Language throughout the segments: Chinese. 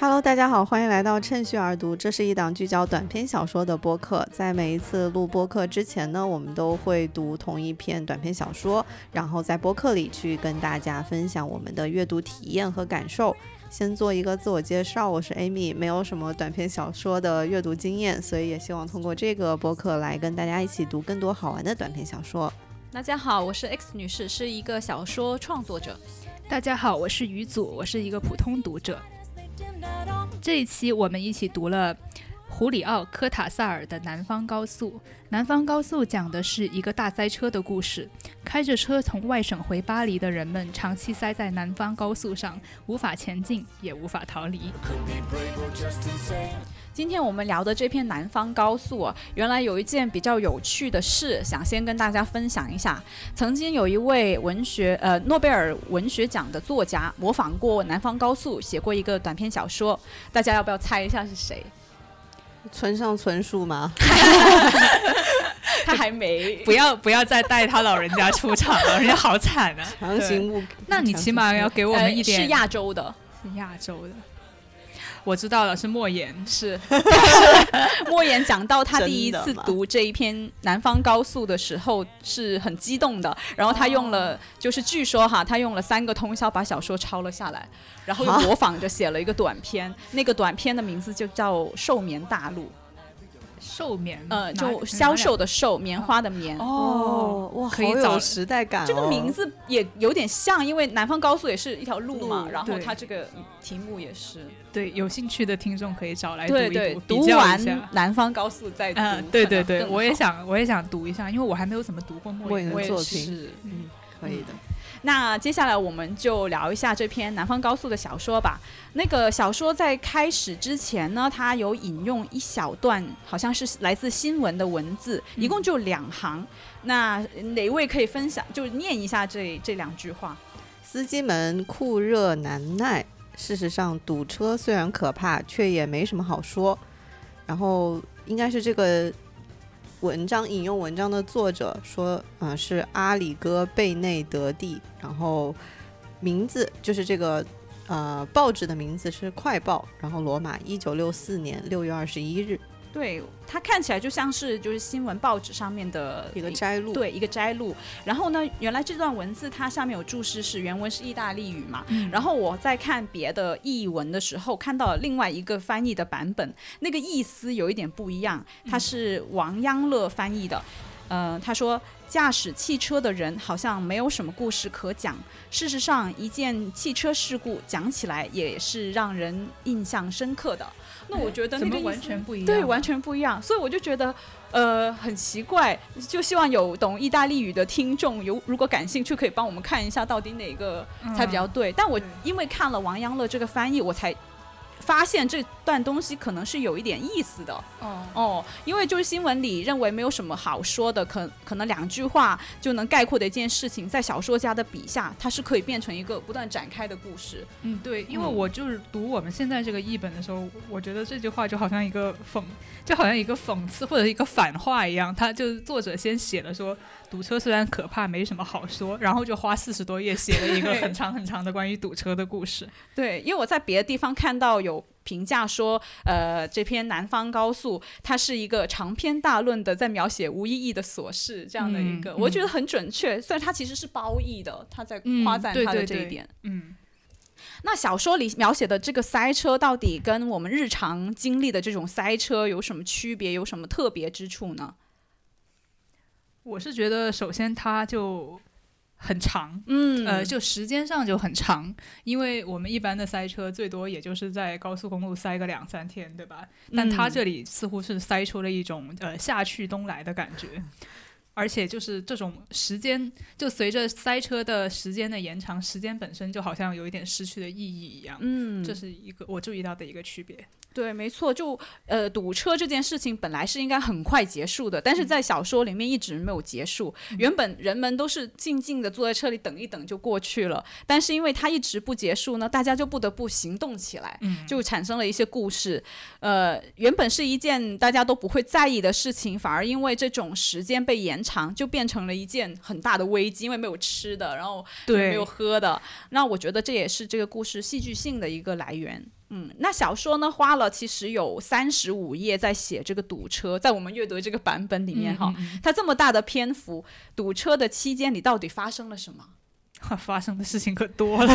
Hello，大家好，欢迎来到趁虚而读。这是一档聚焦短篇小说的播客。在每一次录播客之前呢，我们都会读同一篇短篇小说，然后在播客里去跟大家分享我们的阅读体验和感受。先做一个自我介绍，我是 Amy，没有什么短篇小说的阅读经验，所以也希望通过这个播客来跟大家一起读更多好玩的短篇小说。大家好，我是 X 女士，是一个小说创作者。大家好，我是于祖，我是一个普通读者。这一期我们一起读了胡里奥·科塔萨尔的《南方高速》。《南方高速》讲的是一个大塞车的故事。开着车从外省回巴黎的人们，长期塞在南方高速上，无法前进，也无法逃离。今天我们聊的这篇《南方高速》啊，原来有一件比较有趣的事，想先跟大家分享一下。曾经有一位文学呃诺贝尔文学奖的作家模仿过《南方高速》，写过一个短篇小说。大家要不要猜一下是谁？村上春树吗？他还没，不要不要再带他老人家出场了，人家好惨啊！强行误，那你起码要给我们一点。是亚洲的，是亚洲的。我知道了，是莫言，是。莫言讲到他第一次读这一篇《南方高速》的时候是很激动的，然后他用了，就是据说哈，他用了三个通宵把小说抄了下来，然后又模仿着写了一个短篇，那个短篇的名字就叫《寿眠大陆》。寿棉，呃，就销售的寿，棉花的棉。哦，哇，可以找时代感。这个名字也有点像，因为南方高速也是一条路嘛，然后它这个题目也是。对，有兴趣的听众可以找来读一读，读完南方高速再读。对对对，我也想，我也想读一下，因为我还没有怎么读过莫言的作品。嗯，可以的。那接下来我们就聊一下这篇《南方高速》的小说吧。那个小说在开始之前呢，它有引用一小段，好像是来自新闻的文字，一共就两行。那哪位可以分享，就念一下这这两句话？司机们酷热难耐。事实上，堵车虽然可怕，却也没什么好说。然后应该是这个。文章引用文章的作者说，嗯，是阿里戈贝内德蒂，然后名字就是这个，呃，报纸的名字是《快报》，然后罗马，一九六四年六月二十一日。对它看起来就像是就是新闻报纸上面的一个摘录，对一个摘录。然后呢，原来这段文字它下面有注释是原文是意大利语嘛。然后我在看别的译文的时候，看到了另外一个翻译的版本，那个意思有一点不一样。它是王央乐翻译的，呃，他说驾驶汽车的人好像没有什么故事可讲。事实上，一件汽车事故讲起来也是让人印象深刻的。那我觉得那个完全不一样，对，完全不一样。所以我就觉得，呃，很奇怪。就希望有懂意大利语的听众，有如果感兴趣，可以帮我们看一下到底哪个才比较对。但我因为看了王阳乐这个翻译，我才。发现这段东西可能是有一点意思的哦哦，因为就是新闻里认为没有什么好说的，可可能两句话就能概括的一件事情，在小说家的笔下，它是可以变成一个不断展开的故事。嗯，对，因为我就是读我们现在这个译本的时候，我觉得这句话就好像一个讽，就好像一个讽刺或者一个反话一样，他就是作者先写了说。堵车虽然可怕，没什么好说，然后就花四十多页写了一个很长很长的关于堵车的故事。对，因为我在别的地方看到有评价说，呃，这篇《南方高速》它是一个长篇大论的在描写无意义的琐事这样的一个，我觉得很准确。虽然它其实是褒义的，他在夸赞他的这一点。嗯，那小说里描写的这个塞车，到底跟我们日常经历的这种塞车有什么区别？有什么特别之处呢？我是觉得，首先它就很长，嗯，呃，就时间上就很长，因为我们一般的塞车最多也就是在高速公路塞个两三天，对吧？但它这里似乎是塞出了一种呃夏去冬来的感觉，而且就是这种时间，就随着塞车的时间的延长，时间本身就好像有一点失去了意义一样，嗯，这是一个我注意到的一个区别。对，没错，就呃堵车这件事情本来是应该很快结束的，但是在小说里面一直没有结束。原本人们都是静静的坐在车里等一等就过去了，但是因为它一直不结束呢，大家就不得不行动起来，就产生了一些故事。呃，原本是一件大家都不会在意的事情，反而因为这种时间被延长。长，就变成了一件很大的危机，因为没有吃的，然后对没有喝的。那我觉得这也是这个故事戏剧性的一个来源。嗯，那小说呢，花了其实有三十五页在写这个堵车，在我们阅读这个版本里面哈，嗯嗯它这么大的篇幅，堵车的期间你到底发生了什么？嗯 发生的事情可多了。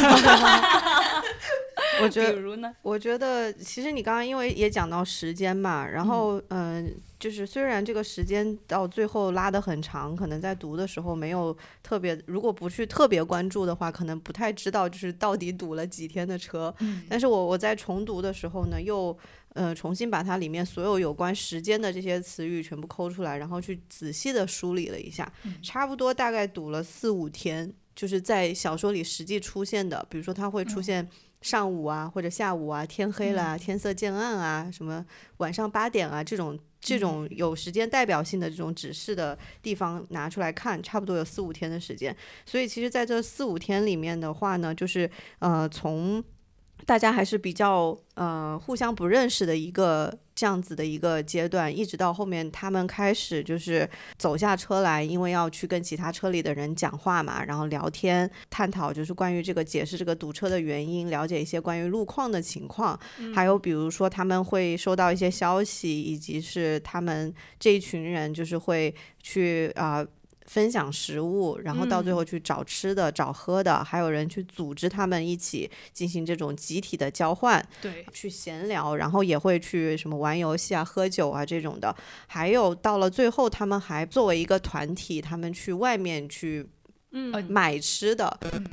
我觉得比如呢？我觉得其实你刚刚因为也讲到时间嘛，然后嗯、就是虽然这个时间到最后拉得很长，可能在读的时候没有特别，如果不去特别关注的话，可能不太知道就是到底堵了几天的车。嗯但是我我在重读的时候呢，又呃重新把它里面所有有关时间的这些词语全部抠出来，然后去仔细的梳理了一下，差不多大概堵了四五天，就是在小说里实际出现的，比如说它会出现上午啊，或者下午啊，天黑了啊，天色渐暗啊，什么晚上八点啊这种。这种有时间代表性的这种指示的地方拿出来看，差不多有四五天的时间。所以其实在这四五天里面的话呢，就是呃从大家还是比较呃互相不认识的一个这样子的一个阶段，一直到后面他们开始就是走下车来，因为要去跟其他车里的人讲话嘛，然后聊天探讨就是关于这个解释这个堵车的原因，了解一些关于路况的情况，还有比如说他们会收到一些消息，以及是他们这一群人就是会去啊。分享食物，然后到最后去找吃的、找喝的，还有人去组织他们一起进行这种集体的交换，对，去闲聊，然后也会去什么玩游戏啊、喝酒啊这种的。还有到了最后，他们还作为一个团体，他们去外面去嗯，买吃的，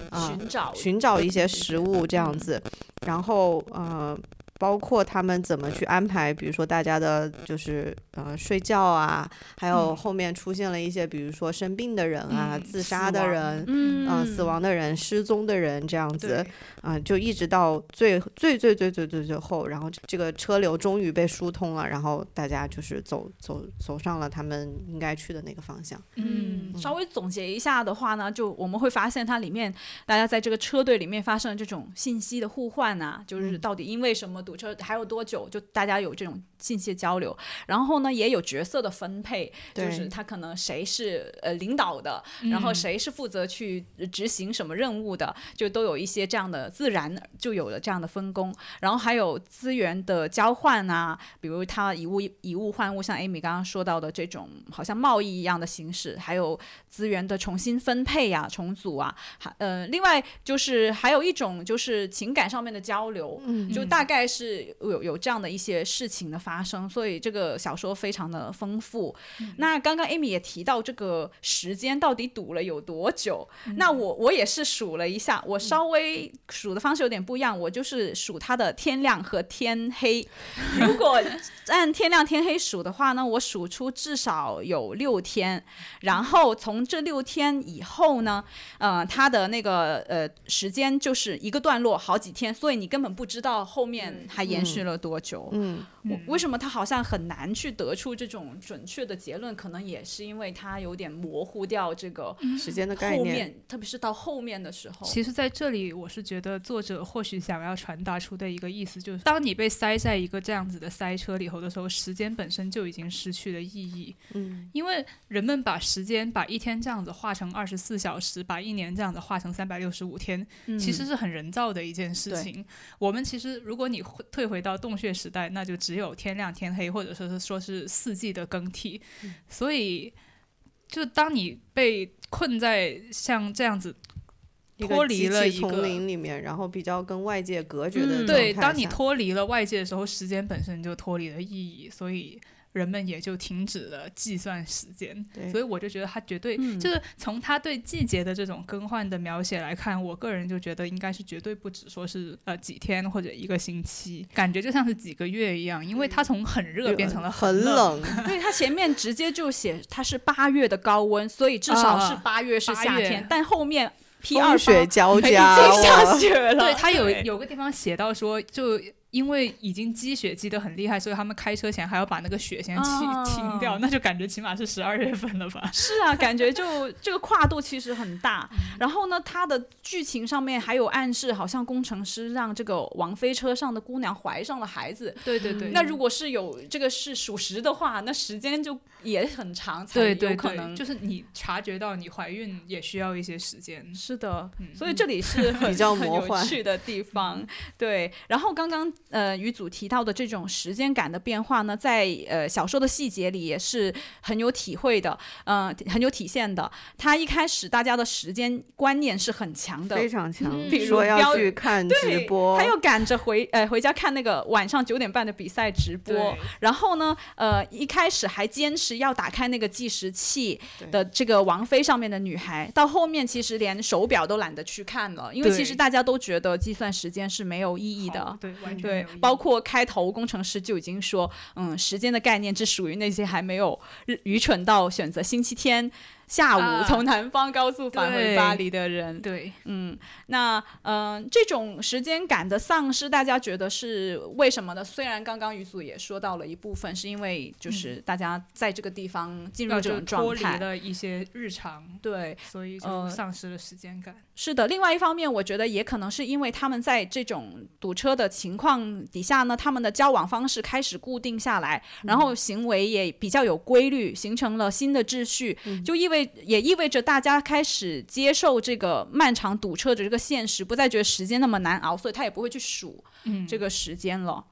啊、寻找寻找一些食物这样子，然后呃，包括他们怎么去安排，比如说大家的就是呃睡觉啊，还有后面出现了一些，比如说生病的人啊、嗯自杀的人。嗯啊、死亡的人、失踪的人这样子对，啊、就一直到最最最最最最最后，然后这个车流终于被疏通了，然后大家就是走走走上了他们应该去的那个方向。嗯，稍微总结一下的话呢，就我们会发现它里面大家在这个车队里面发生这种信息的互换啊，就是到底因为什么堵车，还有多久，就大家有这种信息交流。然后呢，也有角色的分配，就是他可能谁是呃领导的，然后谁是负责去执行什么任务的，就都有一些这样的自然就有了这样的分工。然后还有资源的交换啊，比如他以物以物换物，像 Amy 刚刚说到的这种好像贸易一样的形式，还有资源的重新分配呀、重组啊，还呃，另外就是还有一种就是情感上面的交流，嗯就大概是有有这样的一些事情的发生，所以这个小说非常的丰富。那刚刚 Amy 也提到这个时间到底堵了有多久，那我我也是数了一下，我稍微数的方式有点不一样，我就是数它的天亮和天黑。如果按天亮天黑数的话呢，我数出至少有六天，然后从这六天以后呢，呃，它的那个呃时间就是一个段落好几天，所以你根本不知道后面还延续了多久。嗯，我为什么它好像很难去得出这种准确的结论？可能也是因为它有点模糊掉这个时间的概念。后面，特别是到后面的时候。其实在这里，我是觉得作者或许想要传达出的一个意思，就是当你被塞在一个这样子的塞车里头的时候，时间本身就已经失去了意义。嗯，因为人们把时间把一天这样子画成二十四小时，把一年这样子画成三百六十五天，嗯其实是很人造的一件事情。我们其实，如果你会退回到洞穴时代，那就只有天亮天黑，或者说是说是四季的更替。嗯所以，就当你被困在像这样子脱离了一个林里面，然后比较跟外界隔绝的嗯对，当你脱离了外界的时候，时间本身就脱离了意义，所以人们也就停止了计算时间。对所以我就觉得他绝对、嗯就是从他对季节的这种更换的描写来看，我个人就觉得应该是绝对不止说是呃几天或者一个星期，感觉就像是几个月一样，因为它从很热变成了很冷。冷，对，它前面直接就写它是八月的高温，所以至少是啊八月是夏天，但后面 P 二雪交 已经加，下雪了。对他有有个地方写到说，就因为已经积雪积得很厉害，所以他们开车前还要把那个雪先清、哦清掉，那就感觉起码是十二月份了吧？是啊，感觉就这个跨度其实很大。然后呢，它的剧情上面还有暗示，好像工程师让这个王妃车上的姑娘怀上了孩子。对对对，那如果是有这个是属实的话，那时间就也很长，才对对对，有可能。就是你察觉到你怀孕也需要一些时间。是的，嗯所以这里是很比较很有魔幻趣的地方。对，然后刚刚呃于祖提到的这种时间感的变化呢，在呃小说的细节里也是很有体会的，呃，很有体现的。他一开始大家的时间观念是很强的，非常强嗯，比如说要去看直播，他又赶着回呃回家看那个晚上九点半的比赛直播，然后呢，呃，一开始还坚持要打开那个计时器的这个王菲上面的女孩，到后面其实连手表都懒得去看了，因为其实大家都觉得计算时间是没有意义的。对，完全没包括开头工程师就已经说，嗯，时间的概念只属于那些还没有愚蠢到选择星期天下午啊从南方高速返回巴黎的人。对，嗯，那嗯、呃这种时间感的丧失，大家觉得是为什么呢？虽然刚刚于祖也说到了一部分，是因为就是大家在这个地方进入这种状脱离态。了一些日常，对，所以就呃丧失了时间感。是的。另外一方面，我觉得也可能是因为他们在这种堵车的情况底下呢，他们的交往方式开始固定下来，然后行为也比较有规律，形成了新的秩序，就意味也意味着大家开始接受这个漫长堵车的这个现实，不再觉得时间那么难熬，所以他也不会去数嗯，这个时间了。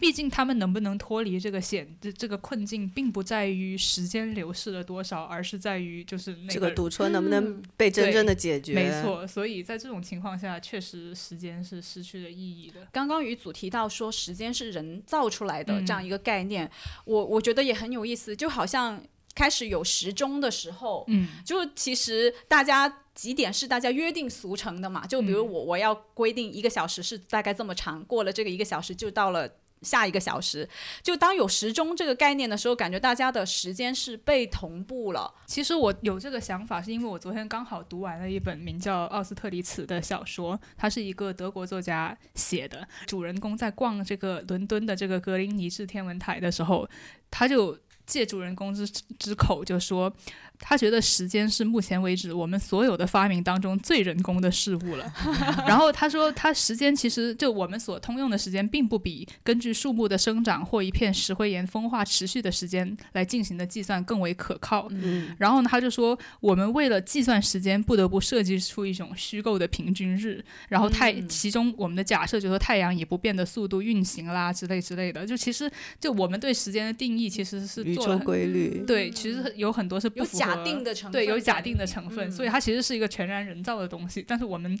毕竟他们能不能脱离这个险这这个困境，并不在于时间流逝了多少，而是在于就是那这个堵车能不能被真正的解决？没，错，所以在这种情况下，确实时间是失去了意义的。刚刚于祖提到说时间是人造出来的嗯这样一个概念，我我觉得也很有意思，就好像开始有时钟的时候，嗯，就其实大家几点是大家约定俗成的嘛，就比如嗯我我要规定一个小时是大概这么长，过了这个一个小时就到了。下一个小时，就当有时钟这个概念的时候，感觉大家的时间是被同步了。其实我有这个想法，是因为我昨天刚好读完了一本名叫《奥斯特里茨》的小说，它是一个德国作家写的。主人公在逛这个伦敦的这个格林尼治天文台的时候，他就借主人公之之口就说，他觉得时间是目前为止我们所有的发明当中最人工的事物了。然后他说，他时间其实就我们所通用的时间，并不比根据树木的生长或一片石灰岩风化持续的时间来进行的计算更为可靠。嗯，然后呢，他就说，我们为了计算时间，不得不设计出一种虚构的平均日，然后太、嗯其中我们的假设就是说太阳以不变的速度运行啦，之类之类的。就其实就我们对时间的定义，其实是宇宙做了很规律，对，其实有很多是不有符合假定的成分，对，有假定的成分，嗯所以它其实是一个全然人造的东西。但是我们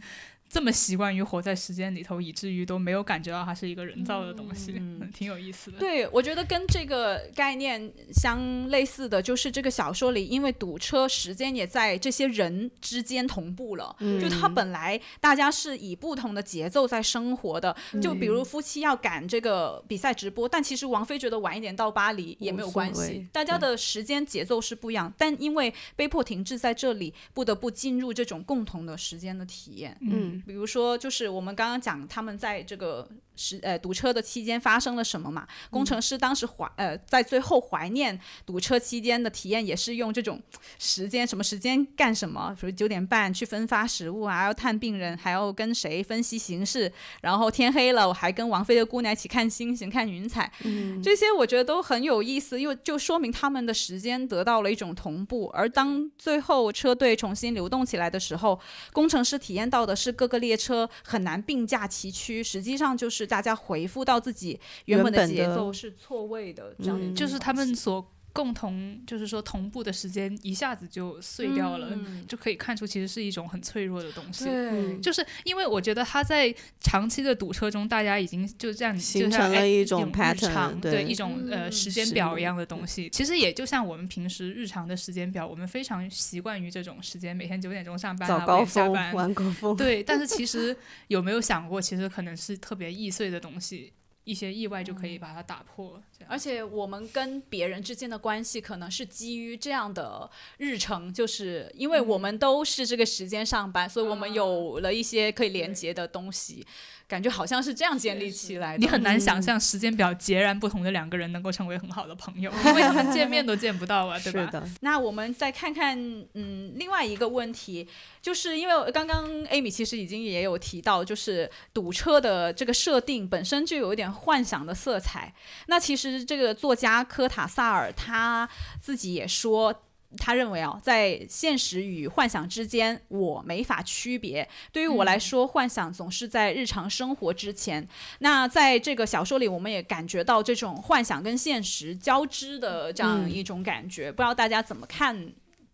这么习惯于活在时间里头，以至于都没有感觉到它是一个人造的东西，挺有意思的。对，我觉得跟这个概念相类似的，就是这个小说里，因为堵车时间也在这些人之间同步了。嗯就他本来大家是以不同的节奏在生活的，就比如夫妻要赶这个比赛直播，但其实王菲觉得晚一点到巴黎也没有关系，大家的时间节奏是不一样，但因为被迫停滞在这里，不得不进入这种共同的时间的体验。嗯比如说，就是我们刚刚讲他们在这个时呃堵车的期间发生了什么嘛？工程师当时怀呃在最后怀念堵车期间的体验，也是用这种时间什么时间干什么，比如九点半去分发食物啊，要探病人，还要跟谁分析形势，然后天黑了，我还跟王菲的姑娘一起看星星、看云彩，嗯，这些我觉得都很有意思，又就说明他们的时间得到了一种同步。而当最后车队重新流动起来的时候，工程师体验到的是各个列车很难并驾齐驱，实际上就是大家回复到自己原本的节奏是错位的，这样嗯就是他们所共同，就是说同步的时间一下子就碎掉了，嗯。就可以看出其实是一种很脆弱的东西。对，就是因为我觉得他在长期的堵车中，大家已经就这样形就像哎成了一种日 pattern，常对。一种呃嗯。时间表一样的东西。其实也就像我们平时日常的时间表，我们非常习惯于这种时间，每天九点钟上班、啊，早高五点下峰、班。晚高峰，对，但是其实有没有想过，其实可能是特别易碎的东西，一些意外就可以把它打破。而且我们跟别人之间的关系，可能是基于这样的日程，就是因为我们都是这个时间上班，所以我们有了一些可以连接的东西。感觉好像是这样建立起来的。你很难想象时间表截然不同的两个人能够成为很好的朋友，因为他们见面都见不到啊，对吧？是的。那我们再看看，嗯，另外一个问题，就是因为刚刚艾米其实已经也有提到，就是堵车的这个设定本身就有一点幻想的色彩。那其实这个作家科塔萨尔他自己也说。他认为啊，在现实与幻想之间，我没法区别。对于我来说，幻想总是在日常生活之前。那在这个小说里，我们也感觉到这种幻想跟现实交织的这样一种感觉。不知道大家怎么看，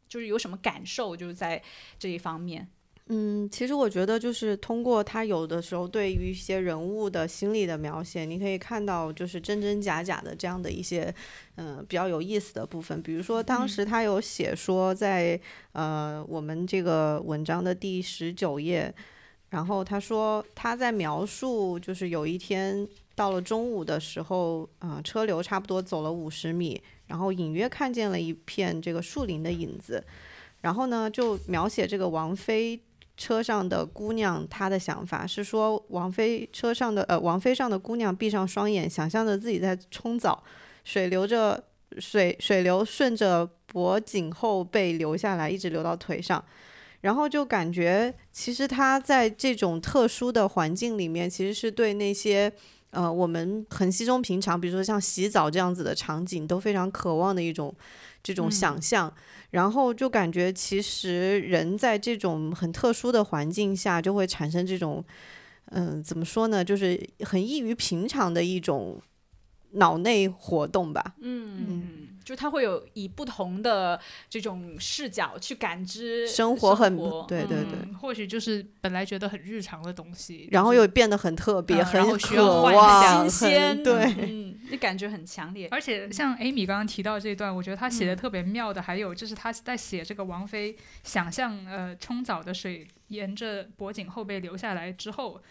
就是有什么感受，就是在这一方面。嗯，其实我觉得就是通过他有的时候对于一些人物的心理的描写，你可以看到就是真真假假的这样的一些嗯比较有意思的部分。比如说当时他有写说在呃我们这个文章的第十九页，然后他说他在描述就是有一天到了中午的时候，嗯车流差不多走了五十米，然后隐约看见了一片这个树林的影子，然后呢就描写这个王菲。车上的姑娘，她的想法是说，王菲车上的呃，王菲上的姑娘闭上双眼，想象着自己在冲澡，水流着水水流顺着脖颈后背流下来，一直流到腿上，然后就感觉其实她在这种特殊的环境里面，其实是对那些呃我们很稀松平常，比如说像洗澡这样子的场景，都非常渴望的一种这种想象。然后就感觉，其实人在这种很特殊的环境下，就会产生这种，嗯，怎么说呢，就是很异于平常的一种脑内活动吧。嗯嗯。就他会有以不同的这种视角去感知生活，很对对对，或许就是本来觉得很日常的东西，然后又变得很特别，很渴望新鲜，对，嗯，你感觉很强烈。而且像 Amy 刚刚提到这段，我觉得他写的特别妙的，还有就是他在写这个王菲想象呃冲澡的水沿着脖颈后背流下来之后，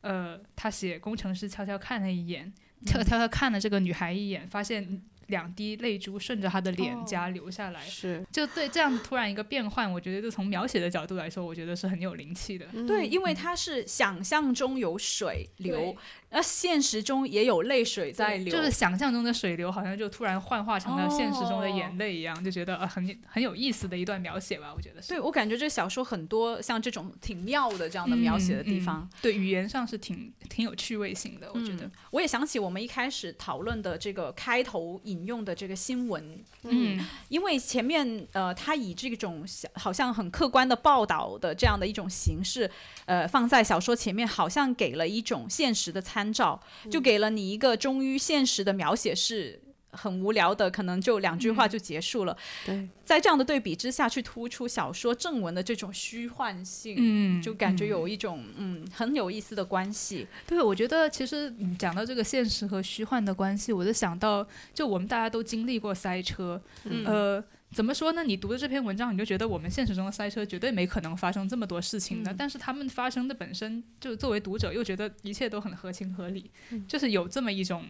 呃，他写工程师悄悄看了一眼，悄悄悄看了这个女孩一眼，发现。两滴泪珠顺着他的脸颊流下来，是就对这样突然一个变换，我觉得就从描写的角度来说，我觉得是很有灵气的。对，因为他是想象中有水流。那现实中也有泪水在流，就是想象中的水流，好像就突然幻化成了现实中的眼泪一样，就觉得呃很很有意思的一段描写吧，我觉得是。对我感觉这小说很多像这种挺妙的这样的描写的地方，对语言上是挺挺有趣味性的，我觉得。我也想起我们一开始讨论的这个开头引用的这个新闻，嗯，因为前面呃他以这种好像很客观的报道的这样的一种形式，呃放在小说前面，好像给了一种现实的参。参照就给了你一个忠于现实的描写，是很无聊的，可能就两句话就结束了。对，在这样的对比之下去突出小说正文的这种虚幻性，嗯，就感觉有一种嗯很有意思的关系。对，我觉得其实讲到这个现实和虚幻的关系，我就想到，就我们大家都经历过塞车，呃。怎么说呢？你读的这篇文章，你就觉得我们现实中的塞车绝对没可能发生这么多事情的。但是他们发生的本身就作为读者又觉得一切都很合情合理，就是有这么一种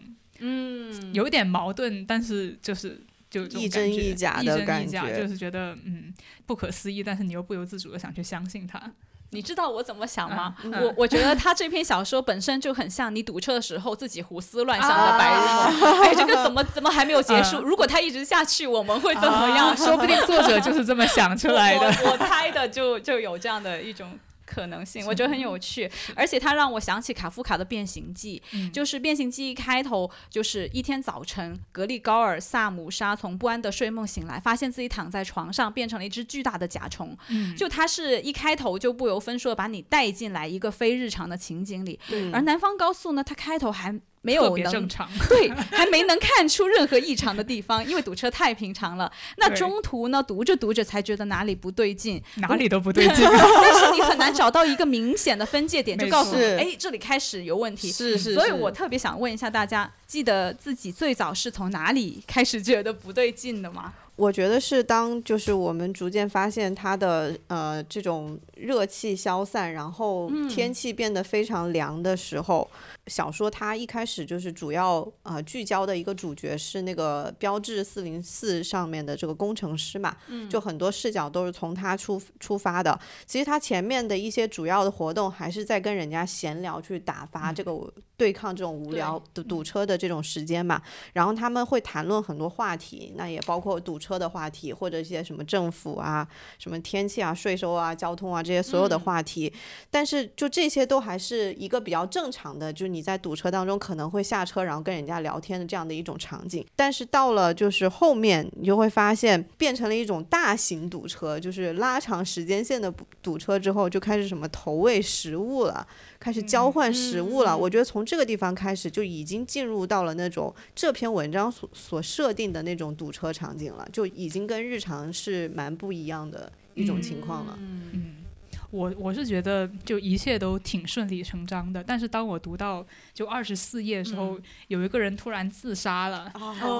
嗯，有点矛盾，但是就是就亦真亦假的感觉，就是觉得嗯不可思议，但是你又不由自主的想去相信他。你知道我怎么想吗？我我觉得他这篇小说本身就很像你堵车的时候自己胡思乱想的 白日梦。哎，这个怎么怎么还没有结束？如果他一直下去，我们会怎么样？说不定作者就是这么想出来的。我猜的就就有这样的一种。可能性，我觉得很有趣，而且它让我想起卡夫卡的《变形记》，就是《变形记》一开头就是一天早晨，格力高尔·萨姆沙从不安的睡梦醒来，发现自己躺在床上，变成了一只巨大的甲虫。就它是一开头就不由分说把你带进来一个非日常的情景里，而南方高速呢，它开头还。没有能 对，还没能看出任何异常的地方，因为堵车太平常了。那中途呢，读着读着才觉得哪里不对劲，哪里都不对劲。但是你很难找到一个明显的分界点，就告诉你，哎，这里开始有问题。是是。所以我特别想问一下大家，记得自己最早是从哪里开始觉得不对劲的吗？我觉得是当就是我们逐渐发现他的呃这种热气消散，然后天气变得非常凉的时候，小说它一开始就是主要呃聚焦的一个主角是那个标志四零四上面的这个工程师嘛，就很多视角都是从他出出发的。其实他前面的一些主要的活动还是在跟人家闲聊，去打发这个对抗这种无聊堵堵车的这种时间嘛。然后他们会谈论很多话题，那也包括堵车的话题，或者一些什么政府啊、什么天气啊、税收啊、交通啊这些所有的话题。但是就这些都还是一个比较正常的，就是你在堵车当中可能会下车，然后跟人家聊天的这样的一种场景。但是到了就是后面，你就会发现变成了一种大型堵车，就是拉长时间线的堵车之后，就开始什么投喂食物了。开始交换食物了，我觉得从这个地方开始就已经进入到了那种这篇文章所所设定的那种堵车场景了，就已经跟日常是蛮不一样的一种情况了。嗯。我我是觉得就一切都挺顺理成章的，但是当我读到就二十四页的时候，有一个人突然自杀了，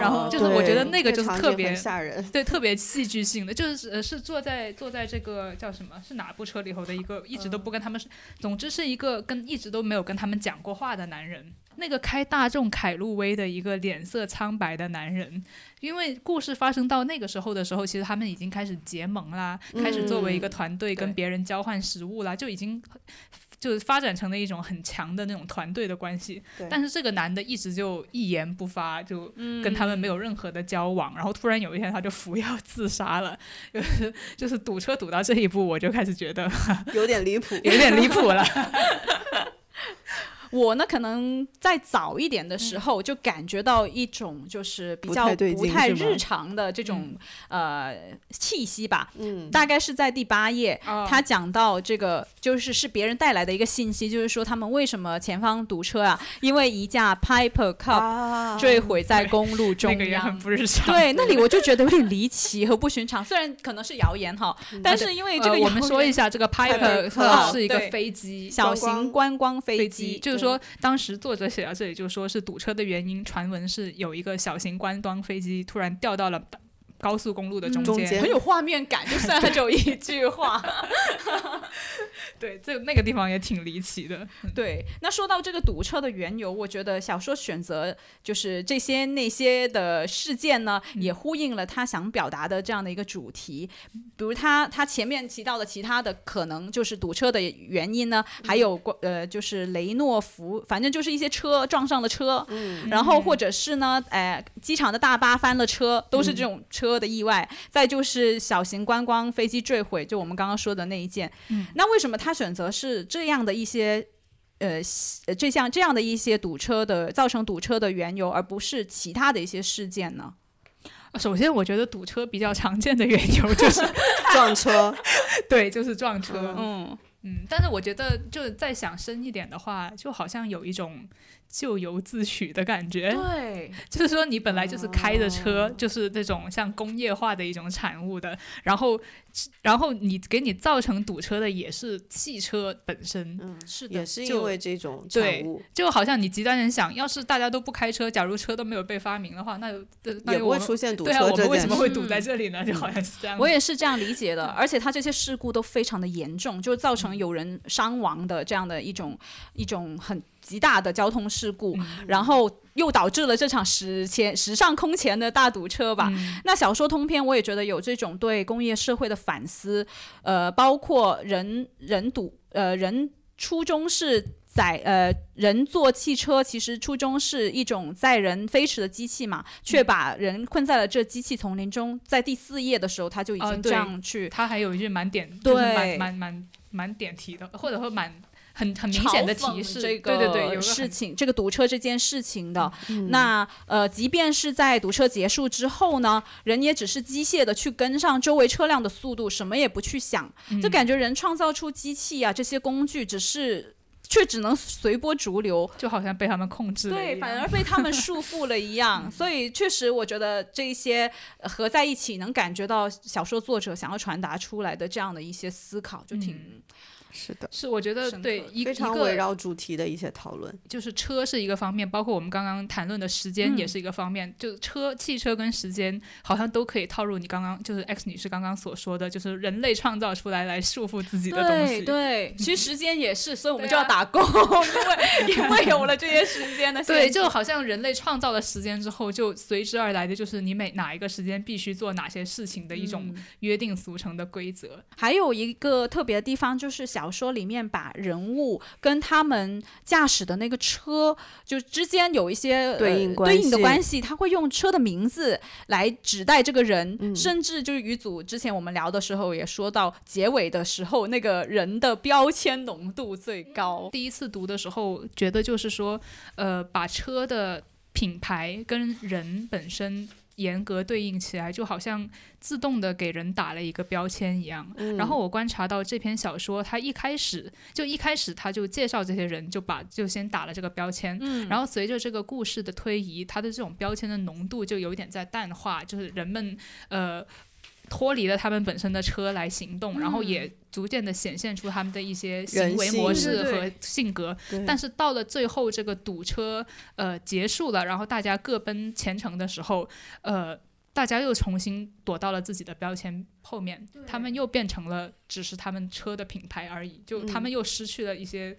然后就是我觉得那个就是特别吓人，对，特别戏剧性的，就是呃是坐在坐在这个叫什么是哪部车里头的一个一直都不跟他们，总之是一个跟一直都没有跟他们讲过话的男人。那个开大众凯路威的一个脸色苍白的男人，因为故事发生到那个时候的时候，其实他们已经开始结盟啦，开始作为一个团队跟别人交换食物啦，就已经就是发展成了一种很强的那种团队的关系。但是这个男的一直就一言不发，就跟他们没有任何的交往，然后突然有一天他就服药自杀了，就是就是堵车堵到这一步，我就开始觉得有点离谱，有点离谱了。我呢，可能在早一点的时候就感觉到一种就是比较不太日常的这种呃气息吧。嗯，大概是在第八页，他讲到这个就是是别人带来的一个信息，就是说他们为什么前方堵车啊？因为一架 Piper Cup 坠毁在公路中央。不日常。对，那里我就觉得有点离奇和不寻常。虽然可能是谣言哈，但是因为这个我们说一下，这个 Piper Cup 是一个飞机，小型观光飞机，就是。说当时作者写到这里，就说是堵车的原因，传闻是有一个小型观光飞机突然掉到了高速公路的中间，很有画面感，就算只有一句话。对，这那个地方也挺离奇的。对，那说到这个堵车的缘由，我觉得小说选择就是这些那些的事件呢，也呼应了他想表达的这样的一个主题。比如他他前面提到的其他的可能就是堵车的原因呢，还有呃就是雷诺福，反正就是一些车撞上了车，然后或者是呢，哎，机场的大巴翻了车，都是这种车的意外。再就是小型观光飞机坠毁，就我们刚刚说的那一件。那为什么他选择是这样的一些，呃，这像这样的一些堵车的造成堵车的缘由，而不是其他的一些事件呢？首先，我觉得堵车比较常见的缘由 就是撞车，对，就是撞车。嗯嗯，但是我觉得，就再想深一点的话，就好像有一种。咎由自取的感觉，对，就是说你本来就是开着车，就是那种像工业化的一种产物的，然后，然后你给你造成堵车的也是汽车本身，嗯，是的，也是因为这种产物，就好像你极端人想，要是大家都不开车，假如车都没有被发明的话，那也不会出现堵车，对啊，我们为什么会堵在这里呢？就好像是这样，我也是这样理解的，而且它这些事故都非常的严重，就造成有人伤亡的这样的一种一种很。极大的交通事故，然后又导致了这场史前史上空前的大堵车吧。那小说通篇我也觉得有这种对工业社会的反思，呃，包括人人堵，呃，人初衷是载，呃，人坐汽车，其实初衷是一种载人飞驰的机器嘛，却把人困在了这机器丛林中。在第四页的时候，他就已经这样去，他还有一句蛮点，对，蛮蛮蛮蛮点题的，或者说蛮。很很明显的提示，这个对对对，有事情，这个堵车这件事情的。那呃，即便是在堵车结束之后呢，人也只是机械的去跟上周围车辆的速度，什么也不去想，就感觉人创造出机器啊这些工具，只是却只能随波逐流，就好像被他们控制了，对，反而被他们 束缚了一样。所以确实，我觉得这些合在一起，能感觉到小说作者想要传达出来的这样的一些思考，就挺。是的，是我觉得对一非常一个围绕主题的一些讨论。就是车是一个方面，包括我们刚刚谈论的时间嗯也是一个方面。就车、汽车跟时间好像都可以套入你刚刚就是 X 女士刚刚所说的，就是人类创造出来来束缚自己的东西。对，其实时间也是，所以我们就要打工，因为因为有了这些时间的限对，就好像人类创造了时间之后，就随之而来的就是你每哪一个时间必须做哪些事情的一种嗯约定俗成的规则。还有一个特别的地方，就是小说里面把人物跟他们驾驶的那个车，就之间有一些对应关呃、对应的关系，他会用车的名字来指代这个人，嗯甚至就是语组之前我们聊的时候也说到，结尾的时候那个人的标签浓度最高。第一次读的时候，觉得就是说，呃，把车的品牌跟人本身严格对应起来，就好像自动的给人打了一个标签一样。嗯然后我观察到这篇小说，它一开始就一开始他就介绍这些人，就把就先打了这个标签。嗯然后随着这个故事的推移，它的这种标签的浓度就有点在淡化，就是人们呃脱离了他们本身的车来行动，然后也逐渐的显现出他们的一些行为模式和性格。对但是到了最后，这个堵车呃结束了，然后大家各奔前程的时候，呃。大家又重新躲到了自己的标签后面，他们又变成了只是他们车的品牌而已，就他们又失去了一些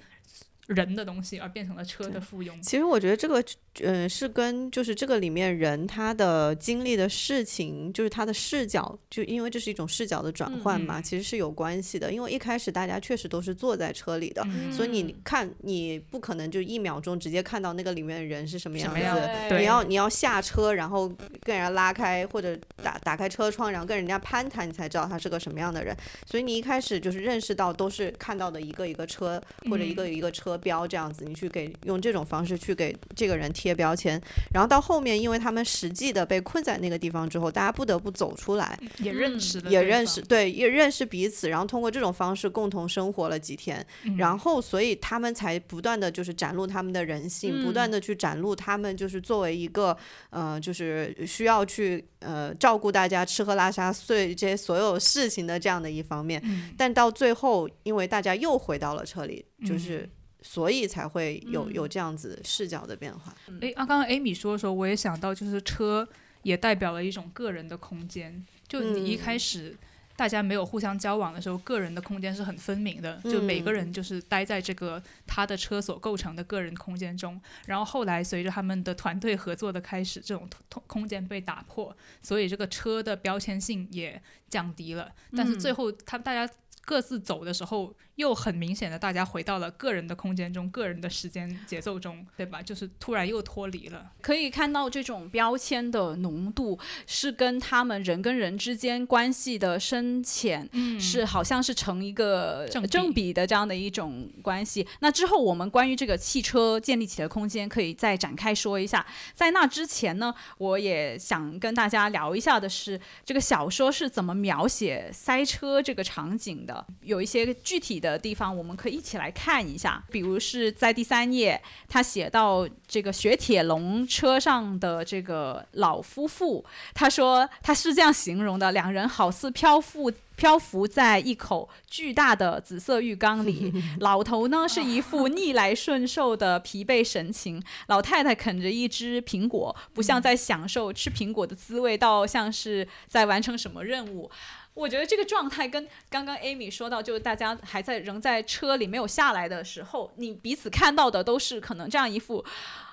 人的东西，而变成了车的附庸。其实我觉得这个，呃，是跟就是这个里面人他的经历的事情，就是他的视角，就因为这是一种视角的转换嘛，嗯其实是有关系的。因为一开始大家确实都是坐在车里的，嗯所以你看，你不可能就一秒钟直接看到那个里面的人是什么样子。你要你要下车，然后跟人家拉开或者打打开车窗，然后跟人家攀谈，你才知道他是个什么样的人。所以你一开始就是认识到都是看到的一个一个车或者一个一个车标这样子，你去给用这种方式去给这个人贴标签。然后到后面，因为他们实际的被困在那个地方之后，大家不得不走出来，也认识了，也认识，对，也认识彼此，然后通过这种方式共同生活了几天，嗯然后所以他们才不断的就是展露他们的人性，不断的去展露他们就是作为一个呃，就是需要去呃照顾大家吃喝拉撒睡这些所有事情的这样的一方面。嗯但到最后，因为大家又回到了车里，嗯就是。所以才会有有这样子视角的变化。诶，啊，刚刚 Amy 说的时候，我也想到，就是车也代表了一种个人的空间。就你一嗯开始大家没有互相交往的时候，个人的空间是很分明的，就每个嗯人就是待在这个他的车所构成的个人空间中。然后后来随着他们的团队合作的开始，这种空空间被打破，所以这个车的标签性也降低了。但是最后他大家。各自走的时候，又很明显的，大家回到了个人的空间中、个人的时间节奏中，对吧？就是突然又脱离了。可以看到这种标签的浓度是跟他们人跟人之间关系的深浅，嗯是好像是成一个正比正比的这样的一种关系。那之后我们关于这个汽车建立起的空间可以再展开说一下。在那之前呢，我也想跟大家聊一下的是这个小说是怎么描写塞车这个场景的，有一些具体的地方我们可以一起来看一下，比如是在第三页，他写到这个雪铁龙车上的这个老夫妇，他说他是这样形容的：两人好似漂浮。漂浮在一口巨大的紫色浴缸里，老头呢是一副逆来顺受的疲惫神情，老太太啃着一只苹果，不像在享受吃苹果的滋味，倒像是在完成什么任务。我觉得这个状态跟刚刚 Amy 说到，就是大家还在仍在车里没有下来的时候，你彼此看到的都是可能这样一副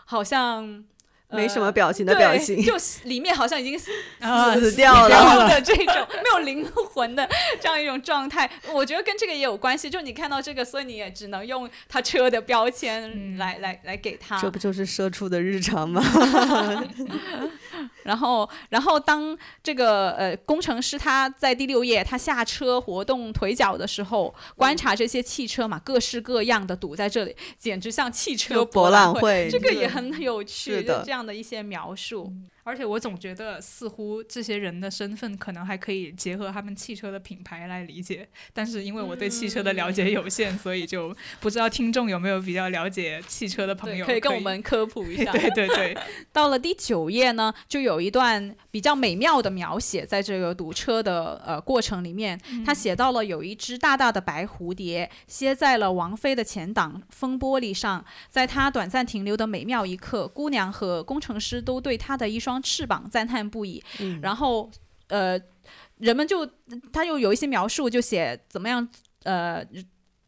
好像。没什么呃表情的表情对就里面好像已经死啊死掉了的这种没有灵魂的这样一种状态，我觉得跟这个也有关系。就你看到这个，所以你也只能用他车的标签嗯来、来来给他。这不就是社畜的日常吗？然后，然后当这个呃工程师他在第六页他下车活动腿脚的时候，观察这些汽车嘛，各式各样的堵在这里，简直像汽车博览览会这个也很有趣，是的就这样的一些描述。而而且我总觉得似乎这些人的身份可能还可以结合他们汽车的品牌来理解，但是因为我对汽车的了解有限，所以就不知道听众有没有比较了解汽车的朋友可以跟我们科普一下。对对对，到了第九页呢，就有一段比较美妙的描写，在这个堵车的呃过程里面，他写到了有一只大大的白蝴蝶歇在了王菲的前挡风玻璃上，在他短暂停留的美妙一刻，姑娘和工程师都对他的一双翅膀赞叹不已。然后呃，人们就他又有一些描述，就写怎么样呃。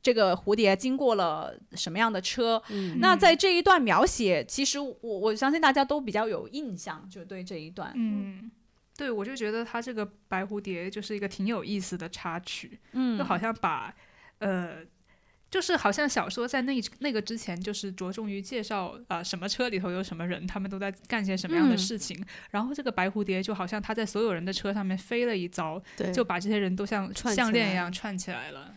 这个蝴蝶经过了什么样的车？那在这一段描写，其实我我相信大家都比较有印象，就对这一段。嗯，对，我就觉得它这个白蝴蝶就是一个挺有意思的插曲。嗯，就好像把呃，就是好像小说在那那个之前，就是着重于介绍啊什么车里头有什么人，他们都在干些什么样的事情。然后这个白蝴蝶就好像它在所有人的车上面飞了一遭，就把这些人都像项链一样串起来了。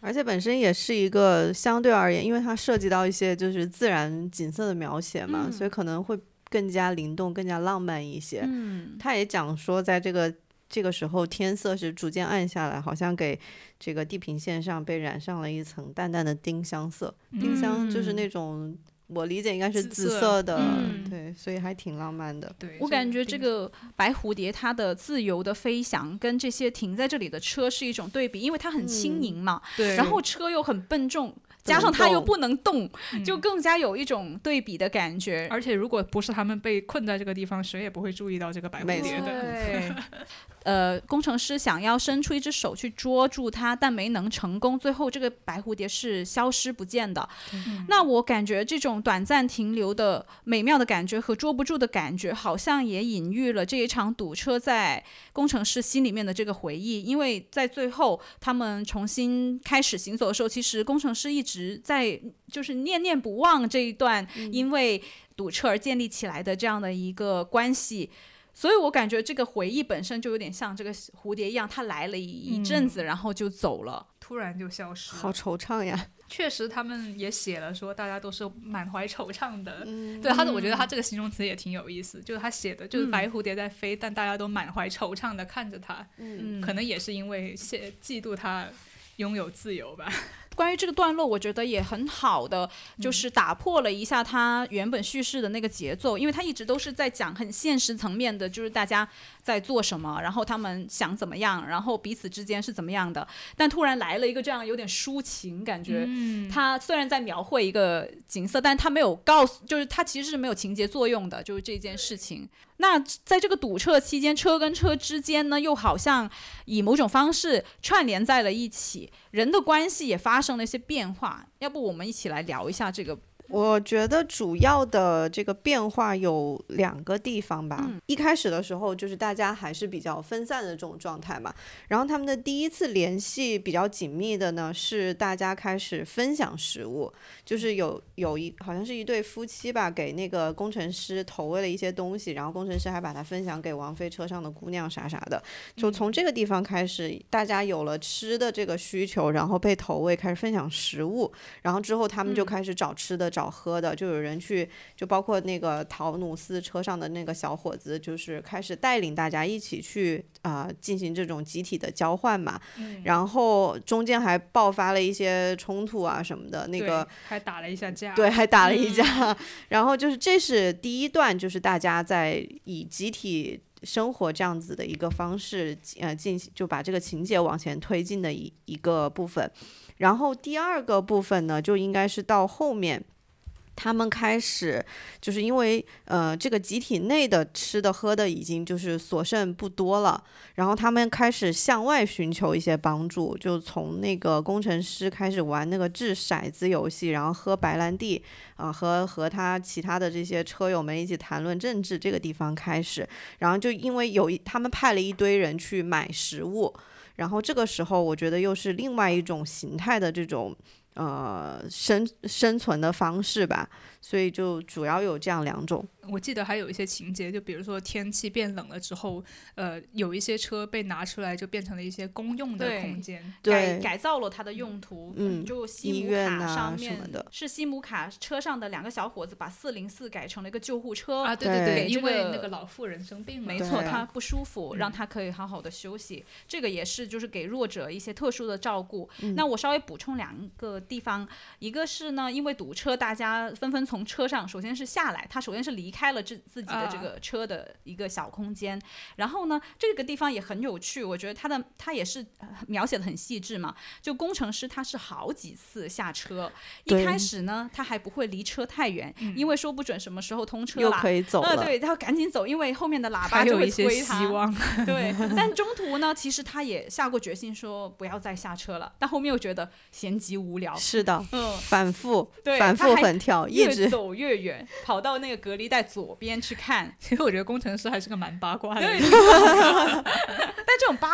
而且本身也是一个相对而言，因为它涉及到一些就是自然景色的描写嘛，所以可能会更加灵动、更加浪漫一些。嗯，他也讲说，在这个这个时候，天色是逐渐暗下来，好像给这个地平线上被染上了一层淡淡的丁香色。丁香就是那种。我理解应该是紫色的，对，所以还挺浪漫的。对我感觉这个白蝴蝶它的自由的飞翔，跟这些停在这里的车是一种对比，因为它很轻盈嘛，对，然后车又很笨重，加上它又不能动，就更加有一种对比的感觉。而且如果不是他们被困在这个地方，谁也不会注意到这个白蝴蝶的。对。呃，工程师想要伸出一只手去捉住它，但没能成功。最后，这个白蝴蝶是消失不见的。那我感觉这种短暂停留的美妙的感觉和捉不住的感觉，好像也隐喻了这一场堵车在工程师心里面的这个回忆。因为在最后他们重新开始行走的时候，其实工程师一直在就是念念不忘这一段因为堵车而建立起来的这样的一个关系。所以我感觉这个回忆本身就有点像这个蝴蝶一样，它来了一阵子，然后就走了，突然就消失。好惆怅呀！确实，他们也写了说，大家都是满怀惆怅的。对他的，我觉得他这个形容词也挺有意思，就是他写的就是白蝴蝶在飞，但大家都满怀惆怅的看着它。嗯，可能也是因为羡嫉妒他拥有自由吧。关于这个段落，我觉得也很好的，就是打破了一下他原本叙事的那个节奏，因为他一直都是在讲很现实层面的，就是大家在做什么，然后他们想怎么样，然后彼此之间是怎么样的。但突然来了一个这样有点抒情感觉，他虽然在描绘一个景色，但他没有告诉，就是他其实是没有情节作用的，就是这件事情。那在这个堵车期间，车跟车之间呢，又好像以某种方式串联在了一起，人的关系也发生了一些变化。要不我们一起来聊一下这个？我觉得主要的这个变化有两个地方吧。一开始的时候，就是大家还是比较分散的这种状态嘛。然后他们的第一次联系比较紧密的呢，是大家开始分享食物，就是有有一好像是一对夫妻吧，给那个工程师投喂了一些东西，然后工程师还把它分享给王菲车上的姑娘啥啥的。就从这个地方开始，大家有了吃的这个需求，然后被投喂，开始分享食物，然后之后他们就开始找吃的。找喝的，就有人去，就包括那个陶努斯车上的那个小伙子，就是开始带领大家一起去啊进行这种集体的交换嘛。然后中间还爆发了一些冲突啊什么的，那个还打了一下架。对，还打了一架。然后就是这是第一段，就是大家在以集体生活这样子的一个方式，呃，进行就把这个情节往前推进的一一个部分。然后第二个部分呢，就应该是到后面。他们开始，就是因为呃，这个集体内的吃的喝的已经就是所剩不多了，然后他们开始向外寻求一些帮助，就从那个工程师开始玩那个掷骰子游戏，然后喝白兰地啊，和和他其他的这些车友们一起谈论政治这个地方开始，然后就因为有一他们派了一堆人去买食物，然后这个时候我觉得又是另外一种形态的这种。呃生生存的方式吧，所以就主要有这样两种。我记得还有一些情节，就比如说天气变冷了之后，呃，有一些车被拿出来，就变成了一些公用的空间，改改造了它的用途。嗯就西姆卡上面什么的是西姆卡车上的两个小伙子把四零四改成了一个救护车啊，对对对，因为那个老妇人生病了，没错，她不舒服，让她可以好好的休息。这个也是就是给弱者一些特殊的照顾。那我稍微补充两个地方，一个是呢，因为堵车，大家纷纷从车上，首先是下来，他首先是离开了自自己的这个车的一个小空间，然后呢，这个地方也很有趣，我觉得他的他也是呃描写的很细致嘛。就工程师他是好几次下车，一开始呢，他还不会离车太远，因为说不准什么时候通车啦又可以走呃，了，对，他要赶紧走，因为后面的喇叭就会还有一些催他。希望。对，但中途呢，其实他也下过决心说不要再下车了，但后面又觉得闲极无聊，是的，嗯，反复对反复横跳，一越直走越远，跑到那个隔离带左边去看。其实我觉得工程师还是个蛮八卦的人，，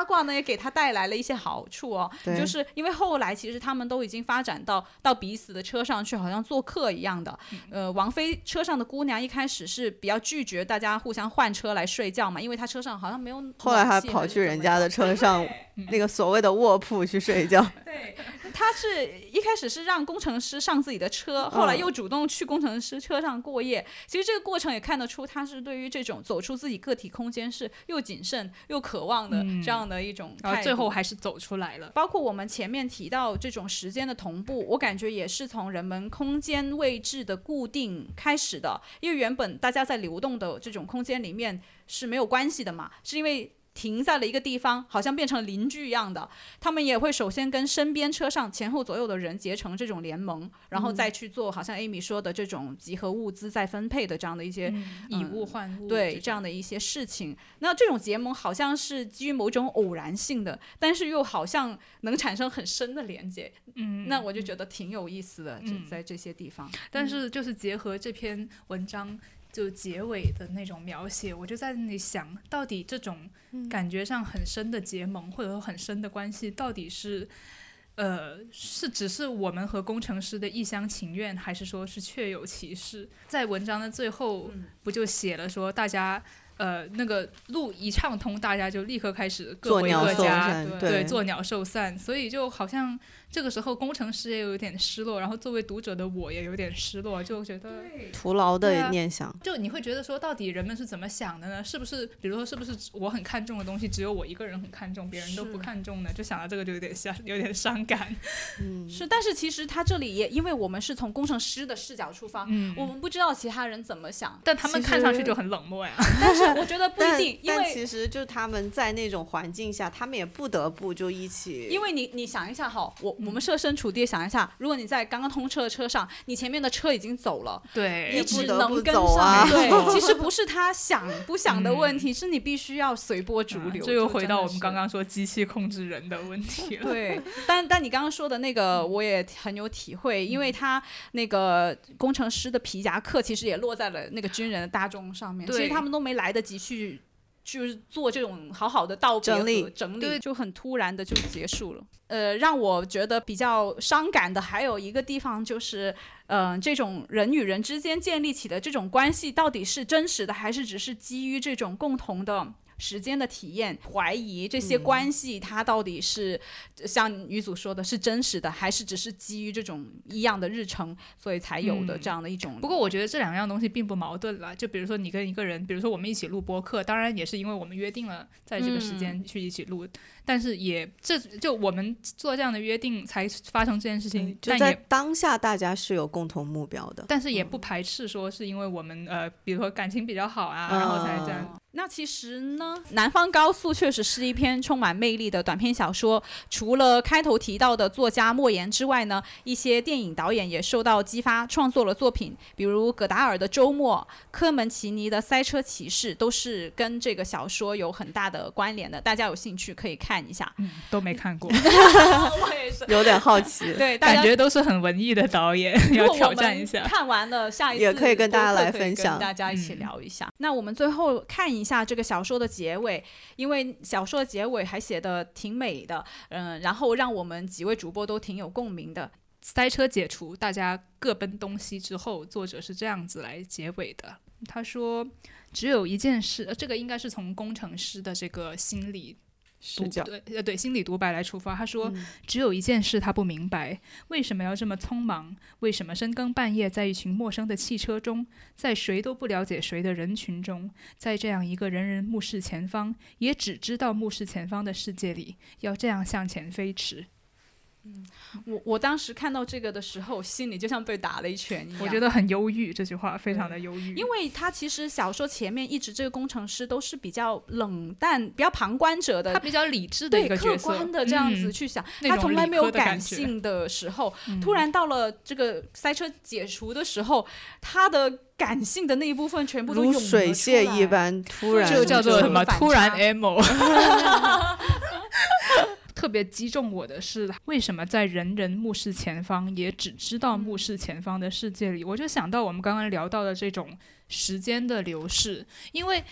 八卦呢，也给他带来了一些好处哦，对。就是因为后来其实他们都已经发展到到彼此的车上去，好像做客一样的。呃，王菲车上的姑娘一开始是比较拒绝大家互相换车来睡觉嘛，因为她车上好像没有后来还还是跑去人家的车上那个所谓的卧铺去睡觉，对，他是一开始是让工程师上自己的车，后来嗯又主动去工程师车上过夜。其实这个过程也看得出，他是对于这种走出自己个体空间是又谨慎又渴望的嗯。这样的一种态度。然后最后还是走出来了。包括我们前面提到这种时间的同步，我感觉也是从人们空间位置的固定开始的，因为原本大家在流动的这种空间里面是没有关系的嘛，是因为。停在了一个地方，好像变成邻居一样的。他们也会首先跟身边车上前后左右的人结成这种联盟，然后再去做好像 Amy 说的这种集合物资再分配的这样的一些以物换物，对这样的一些事情。那这种结盟好像是基于某种偶然性的，但是又好像能产生很深的连接。嗯，那我就觉得挺有意思的，在这些地方。但是就是结合这篇文章就结尾的那种描写，我就在那里想，到底这种感觉上很深的结盟，或者说很深的关系，到底是。呃，是只是我们和工程师的一厢情愿，还是说是确有其事？在文章的最后，不就写了说大家呃那个路一畅通，大家就立刻开始各回各家，散，对做鸟兽散，所以就好像这个时候工程师也有点失落，然后作为读者的我也有点失落，就觉得徒劳的念想。就你会觉得说，到底人们是怎么想的呢？是不是比如说是不是我很看重的东西，只有我一个人很看重，别人都不看重呢？就想到这个就有点伤，有点伤感。嗯，是，但是其实他这里也因为我们是从工程师的视角出发，嗯我们不知道其他人怎么想。但他们看上去就很冷漠呀。但是我觉得不一定，因为其实就他们在那种环境下，他们也不得不就一起，因为你你想一下哈，我我们设身处地想一下，如果你在刚刚通车的车上，你前面的车已经走了，对你只能跟上。啊对，其实不是他想不想的问题，是你必须要随波逐流。这又就回到我们刚刚说机器控制人的问题了。对，但但你刚刚说的那个我也很有体会，因为他那个工程师的皮夹克其实也落在了那个军人的大众上面，其实他们都没来得及去。就是做这种好好的道别整理和整理，就很突然的就结束了。呃，让我觉得比较伤感的还有一个地方就是，呃，这种人与人之间建立起的这种关系到底是真实的，还是只是基于这种共同的时间的体验？怀疑这些关系它到底是、像女主说的是真实的，还是只是基于这种异样的日程，所以才有的嗯这样的一种？不过我觉得这两样东西并不矛盾了。就比如说你跟一个人，比如说我们一起录播客，当然也是因为我们约定了在这个时间去一起录，但是也这就我们做这样的约定才发生这件事情，嗯就在当下大家是有共同目标的。但是也不排斥说是因为我们呃，比如说感情比较好啊，然后才这样。哦那其实呢，《南方高速》确实是一篇充满魅力的短篇小说。除了开头提到的作家莫言之外呢，一些电影导演也受到激发，创作了作品，比如葛达尔的《周末》，科门奇尼的《塞车骑士》，都是跟这个小说有很大的关联的。大家有兴趣可以看一下。嗯，都没看过，我也是。有点好奇，对，大家感觉都是很文艺的导演，要挑战一下。看完了，下一次也可以跟大家来分享大家一起嗯聊一下。那我们最后看一下这个小说的结尾，因为小说的结尾还写的挺美的，嗯，然后让我们几位主播都挺有共鸣的。塞车解除，大家各奔东西之后，作者是这样子来结尾的。他说：“只有一件事，呃这个应该是从工程师的这个心理视角，对呃对心理独白来出发。他说，嗯只有一件事他不明白，为什么要这么匆忙？为什么深更半夜在一群陌生的汽车中，在谁都不了解谁的人群中，在这样一个人人目视前方，也只知道目视前方的世界里，要这样向前飞驰？我我当时看到这个的时候，心里就像被打了一拳一样。我觉得很忧郁，这句话非常的忧郁。因为他其实小说前面一直这个工程师都是比较冷淡、比较旁观者的，他比较理智的对客一个角色，观的这样子嗯去想，他从来没有感性的时候，嗯突然到了这个塞车解除的时候，他的感性的那一部分全部都如涌了水泄一。般突然就叫做什么？突然 emo。特别击中我的是，为什么在人人目视前方，也只知道目视前方的世界里？我就想到我们刚刚聊到的这种时间的流逝，因为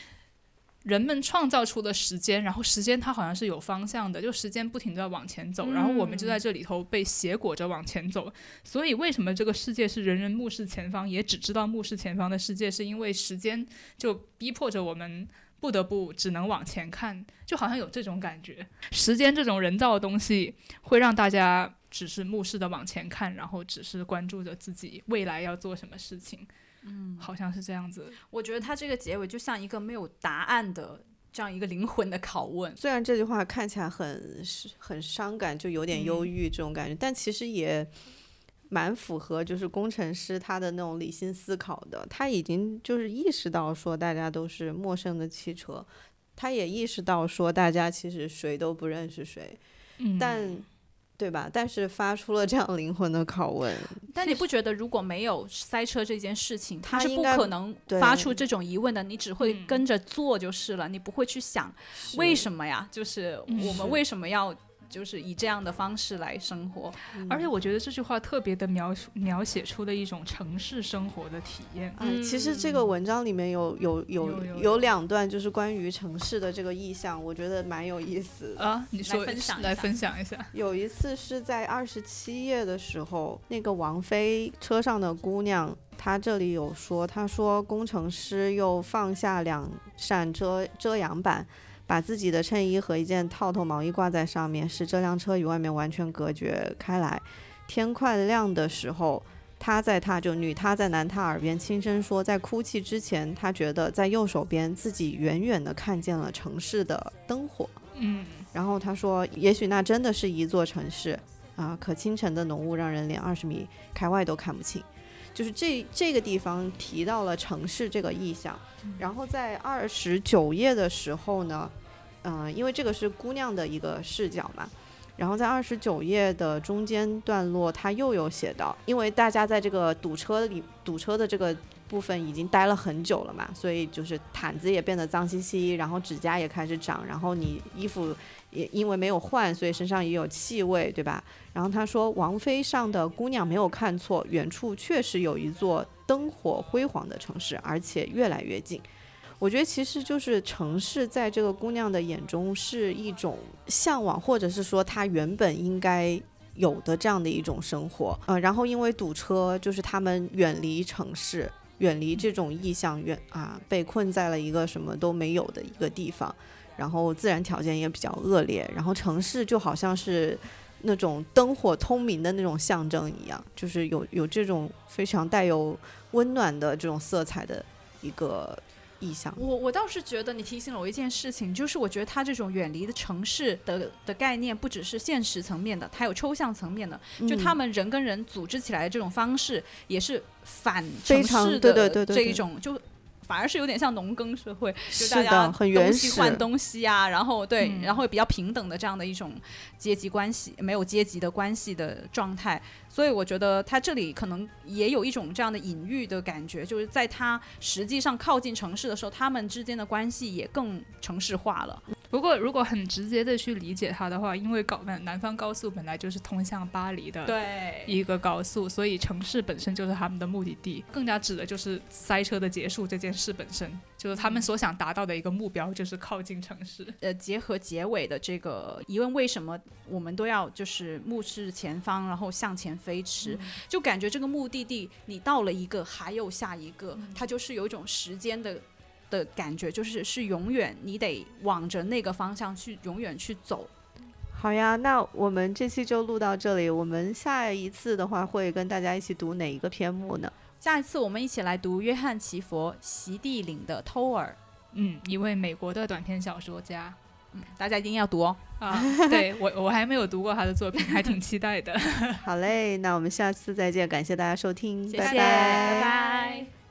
人们创造出的时间，然后时间它好像是有方向的，就时间不停的往前走，然后我们就在这里头被挟裹着往前走。所以为什么这个世界是人人目视前方，也只知道目视前方的世界？是因为时间就逼迫着我们。不得不只能往前看，就好像有这种感觉。时间这种人造的东西，会让大家只是目视的往前看，然后只是关注着自己未来要做什么事情。嗯，好像是这样子。我觉得他这个结尾就像一个没有答案的这样一个灵魂的拷问。虽然这句话看起来很很伤感，就有点忧郁这种感觉，但其实也蛮符合就是工程师他的那种理性思考的。他已经就是意识到说大家都是陌生的汽车，他也意识到说大家其实谁都不认识谁，嗯，但对吧？但是发出了这样灵魂的拷问，但你不觉得如果没有塞车这件事情，他是不可能发出这种疑问的？你只会嗯跟着做就是了，你不会去想为什么呀？就是我们为什么要就是以这样的方式来生活？而且我觉得这句话特别的描述描写出了一种城市生活的体验。嗯，其实这个文章里面有有有有有有两段就是关于城市的这个意象，我觉得蛮有意思的。啊，你说分享来分享一下。有一次是在二十七页的时候，那个王菲车上的姑娘，她这里有说，她说工程师又放下两扇遮遮阳板，把自己的衬衣和一件套头毛衣挂在上面，使这辆车与外面完全隔绝开来。天快亮的时候，他在他就女他在男他耳边轻声说，在哭泣之前，他觉得在右手边自己远远的看见了城市的灯火。嗯，然后他说，也许那真的是一座城市啊，可清晨的浓雾让人连二十米开外都看不清。就是这这个地方提到了城市这个意象，然后在二十九页的时候呢，嗯、因为这个是姑娘的一个视角嘛，然后在二十九页的中间段落，他又有写到，因为大家在这个堵车里堵车的这个部分已经待了很久了嘛，所以就是毯子也变得脏兮兮，然后指甲也开始长，然后你衣服也因为没有换，所以身上也有气味，对吧？然后他说，王菲上的姑娘没有看错，远处确实有一座灯火辉煌的城市，而且越来越近。我觉得其实就是城市在这个姑娘的眼中是一种向往，或者是说她原本应该有的这样的一种生活。呃，然后因为堵车，就是他们远离城市，远离这种意象，远啊，被困在了一个什么都没有的一个地方，然后自然条件也比较恶劣，然后城市就好像是。那种灯火通明的那种象征一样，就是有有这种非常带有温暖的这种色彩的一个意象。我我倒是觉得你提醒了我一件事情，就是我觉得它这种远离的城市的的概念，不只是现实层面的，它有抽象层面的。就他嗯们人跟人组织起来的这种方式，也是反城市的对对对对对这一种，就反而是有点像农耕社会，就是大的，家很原东西始。换东西啊，然后对，嗯然后比较平等的这样的一种阶级关系，没有阶级的关系的状态。所以我觉得他这里可能也有一种这样的隐喻的感觉，就是在他实际上靠近城市的时候，他们之间的关系也更城市化了。不过如果很直接的去理解它的话，因为高南南方高速本来就是通向巴黎的对一个高速，所以城市本身就是他们的目的地，更加指的就是塞车的结束这件事本身，就是他们所想达到的一个目标，就是靠近城市。呃，结合结尾的这个疑问，为什么我们都要就是目视前方，然后向前飞驰？就感觉这个目的地，你到了一个，还有下一个，它就是有一种时间的的感觉，就是是永远，你得往着那个方向去，永远去走。好呀，那我们这期就录到这里。我们下一次的话，会跟大家一起读哪一个篇目呢？下一次我们一起来读约翰·奇佛《席地岭的偷儿》。嗯，一位美国的短篇小说家。嗯，大家一定要读哦。啊，对我我还没有读过他的作品，还挺期待的。好嘞，那我们下次再见，感谢大家收听，谢谢，拜拜拜。